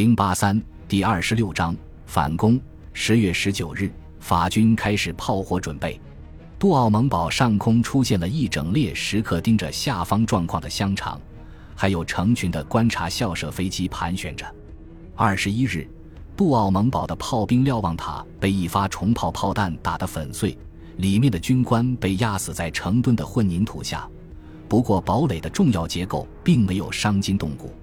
零八三第二十六章反攻。十月十九日，法军开始炮火准备。杜奥蒙堡上空出现了一整列时刻盯着下方状况的香肠，还有成群的观察校舍飞机盘旋着。二十一日，杜奥蒙堡的炮兵瞭望塔被一发重炮炮弹打得粉碎，里面的军官被压死在成吨的混凝土下。不过，堡垒的重要结构并没有伤筋动骨。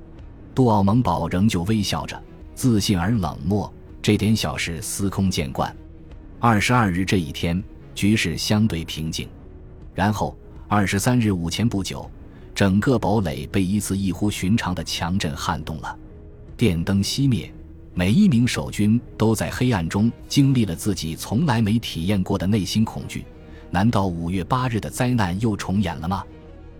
杜奥蒙堡仍旧微笑着，自信而冷漠，这点小事司空见惯。二十二日这一天。局势相对平静，然后二十三日午前不久，整个堡垒被一次异乎寻常的强震撼动了。电灯熄灭，每一名守军都在黑暗中经历了自己从来没体验过的内心恐惧。难道五月八日的灾难又重演了吗？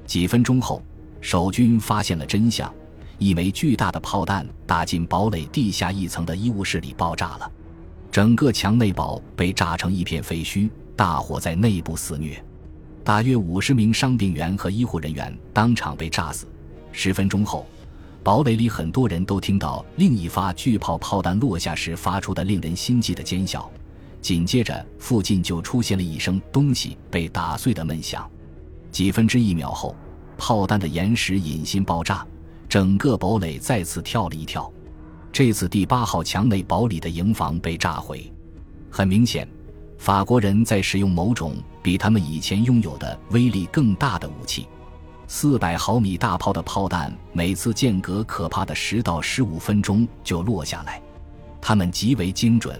几分钟后，守军发现了真相：一枚巨大的炮弹打进堡垒地下一层的医务室里，爆炸了，整个墙内堡被炸成一片废墟。大火在内部肆虐，大约五十名伤病员和医护人员当场被炸死。十分钟后，堡垒里很多人都听到另一发巨炮炮弹落下时发出的令人心悸的尖叫，紧接着附近就出现了一声东西被打碎的闷响。几分之一秒后，炮弹的岩石引信爆炸，整个堡垒再次跳了一跳。这次第八号墙内堡里的营房被炸毁，很明显。法国人在使用某种比他们以前拥有的威力更大的武器，四百毫米大炮的炮弹每次间隔可怕的十到十五分钟就落下来，它们极为精准，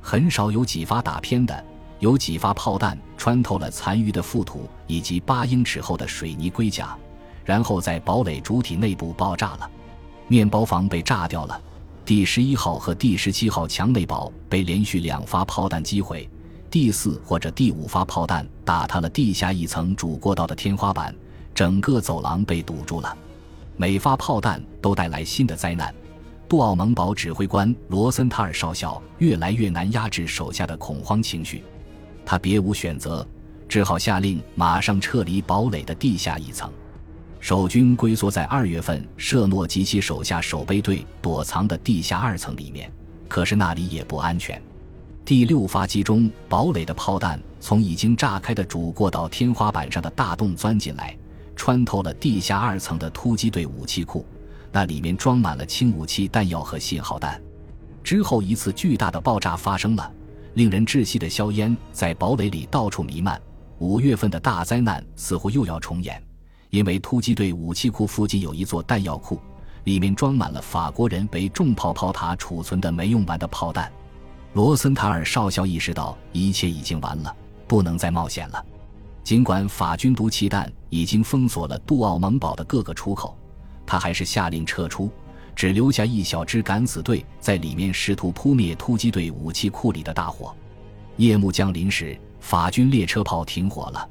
很少有几发打偏的。有几发炮弹穿透了残余的覆土以及八英尺厚的水泥龟甲，然后在堡垒主体内部爆炸了，面包房被炸掉了。第十一号和第十七号墙内堡被连续两发炮弹击毁。第四或者第五发炮弹打塌了地下一层主过道的天花板，整个走廊被堵住了。每发炮弹都带来新的灾难。杜奥蒙堡指挥官罗森塔尔少校越来越难压制手下的恐慌情绪，他别无选择，只好下令马上撤离堡垒的地下一层。守军龟缩在二月份舍诺及其手下守备队躲藏的地下二层里面，可是那里也不安全。第六发击中堡垒的炮弹从已经炸开的主过道天花板上的大洞钻进来，穿透了地下二层的突击队武器库，那里面装满了轻武器弹药和信号弹。之后一次巨大的爆炸发生了，令人窒息的硝烟在堡垒里到处弥漫。五月份的大灾难似乎又要重演，因为突击队武器库附近有一座弹药库，里面装满了法国人为重炮炮塔储存的没用完的炮弹。罗森塔尔少校意识到一切已经完了，不能再冒险了。尽管法军毒气弹已经封锁了杜奥蒙堡的各个出口，他还是下令撤出，只留下一小支敢死队在里面试图扑灭突击队武器库里的大火。夜幕降临时，法军列车炮停火了，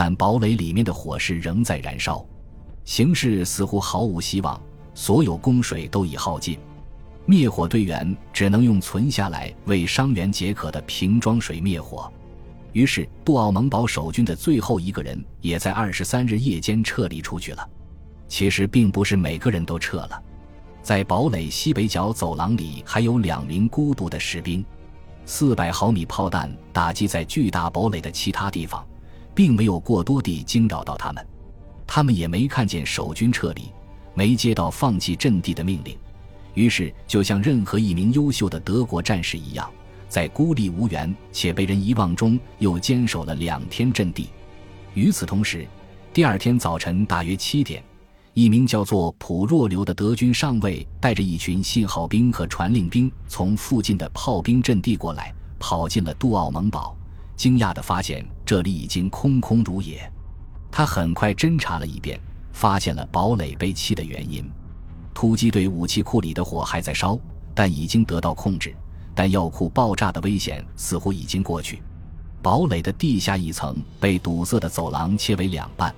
但堡垒里面的火势仍在燃烧，形势似乎毫无希望，所有供水都已耗尽。灭火队员只能用存下来为伤员解渴的瓶装水灭火，于是杜奥蒙堡守军的最后一个人也在二十三日夜间撤离出去了。其实并不是每个人都撤了，在堡垒西北角走廊里还有两名孤独的士兵。四百毫米炮弹打击在巨大堡垒的其他地方，并没有过多地惊扰到他们，他们也没看见守军撤离，没接到放弃阵地的命令。于是，就像任何一名优秀的德国战士一样，在孤立无援且被人遗忘中，又坚守了两天阵地。与此同时，第二天早晨大约七点，一名叫做普若流的德军上尉带着一群信号兵和传令兵从附近的炮兵阵地过来，跑进了杜奥蒙堡，惊讶地发现这里已经空空如也。他很快侦查了一遍，发现了堡垒被弃的原因。突击队武器库里的火还在烧，但已经得到控制。弹药库爆炸的危险似乎已经过去。堡垒的地下一层被堵塞的走廊切为两半，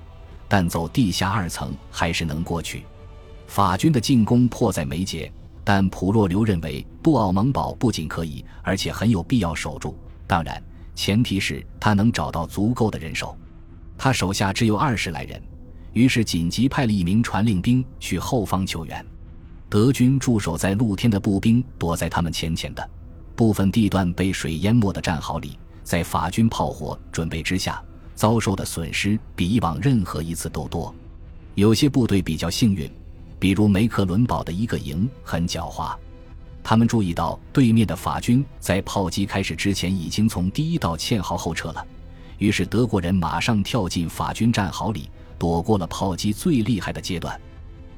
但走地下二层还是能过去。法军的进攻迫在眉睫，但普洛留认为布奥蒙堡不仅可以，而且很有必要守住。当然，前提是他能找到足够的人手。他手下只有二十来人。于是紧急派了一名传令兵去后方救援。德军驻守在露天的步兵躲在他们前前的部分地段被水淹没的战壕里，在法军炮火准备之下，遭受的损失比以往任何一次都多。有些部队比较幸运，比如梅克伦堡的一个营很狡猾，他们注意到对面的法军在炮击开始之前已经从第一道堑壕后撤了，于是德国人马上跳进法军战壕里，躲过了炮击最厉害的阶段。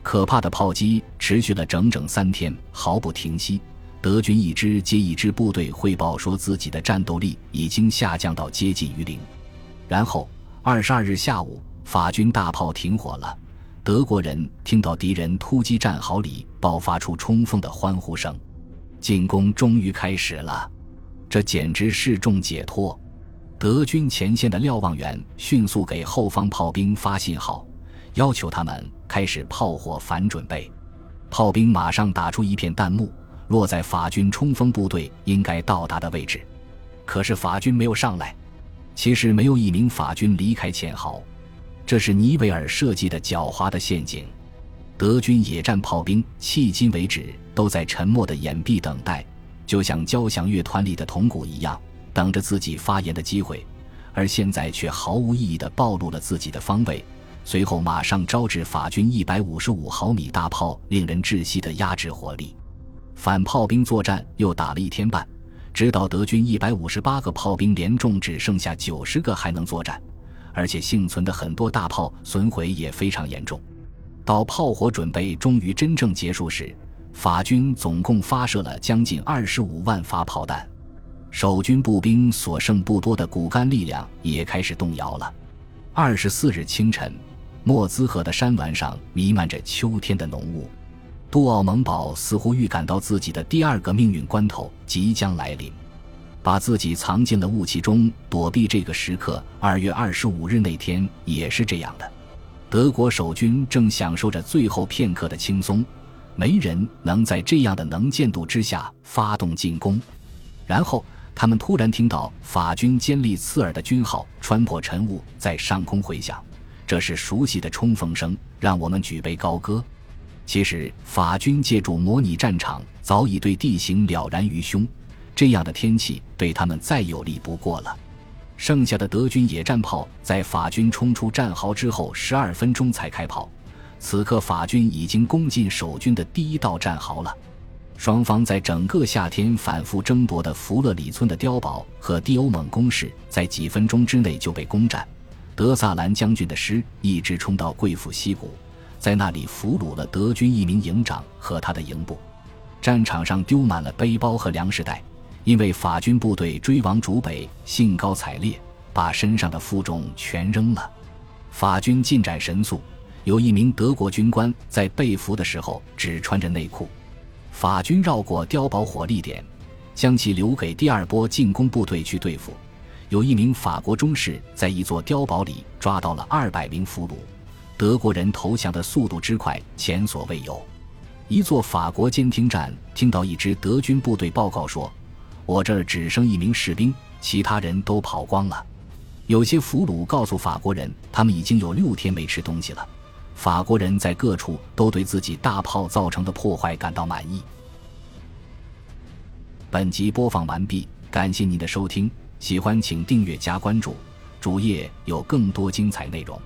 可怕的炮击持续了整整三天，毫不停息。德军一支接一支部队汇报说，自己的战斗力已经下降到接近于零。然后，二十二日下午，法军大炮停火了。德国人听到敌人突击战壕里爆发出冲锋的欢呼声，进攻终于开始了。这简直是众解脱。德军前线的瞭望员迅速给后方炮兵发信号。要求他们开始炮火反准备，炮兵马上打出一片弹幕，落在法军冲锋部队应该到达的位置。可是法军没有上来，其实没有一名法军离开堑壕，这是尼维尔设计的狡猾的陷阱。德军野战炮兵迄今为止都在沉默的掩蔽等待，就像交响乐团里的铜鼓一样，等着自己发言的机会，而现在却毫无意义地暴露了自己的方位。随后马上招致法军一百五十五毫米大炮令人窒息的压制火力，反炮兵作战又打了一天半，直到德军一百五十八个炮兵连中只剩下九十个还能作战，而且幸存的很多大炮损毁也非常严重。到炮火准备终于真正结束时，法军总共发射了将近二十五万发炮弹，守军步兵所剩不多的骨干力量也开始动摇了。二十四日清晨。莫兹河的山峦上弥漫着秋天的浓雾，杜奥蒙堡似乎预感到自己的第二个命运关头即将来临，把自己藏进了雾气中躲避这个时刻。二月二十五日那天也是这样的，德国守军正享受着最后片刻的轻松，没人能在这样的能见度之下发动进攻。然后他们突然听到法军尖利刺耳的军号穿破晨雾，在上空回响。这是熟悉的冲锋声，让我们举杯高歌。其实，法军借助模拟战场，早已对地形了然于胸。这样的天气对他们再有利不过了。剩下的德军野战炮在法军冲出战壕之后十二分钟才开炮。此刻，法军已经攻进守军的第一道战壕了。双方在整个夏天反复争夺的弗勒里村的碉堡和蒂欧蒙工事，在几分钟之内就被攻占。德萨兰将军的师一直冲到贵府溪谷，在那里俘虏了德军一名营长和他的营部。战场上丢满了背包和粮食袋，因为法军部队追往主北，兴高采烈，把身上的负重全扔了。法军进展神速，有一名德国军官在被俘的时候只穿着内裤。法军绕过碉堡火力点，将其留给第二波进攻部队去对付。有一名法国中士在一座碉堡里抓到了二百名俘虏，德国人投降的速度之快前所未有。一座法国监听站听到一支德军部队报告说：“我这儿只剩一名士兵，其他人都跑光了。”有些俘虏告诉法国人，他们已经有六天没吃东西了。法国人在各处都对自己大炮造成的破坏感到满意。本集播放完毕，感谢您的收听。喜欢请订阅加关注，主页有更多精彩内容。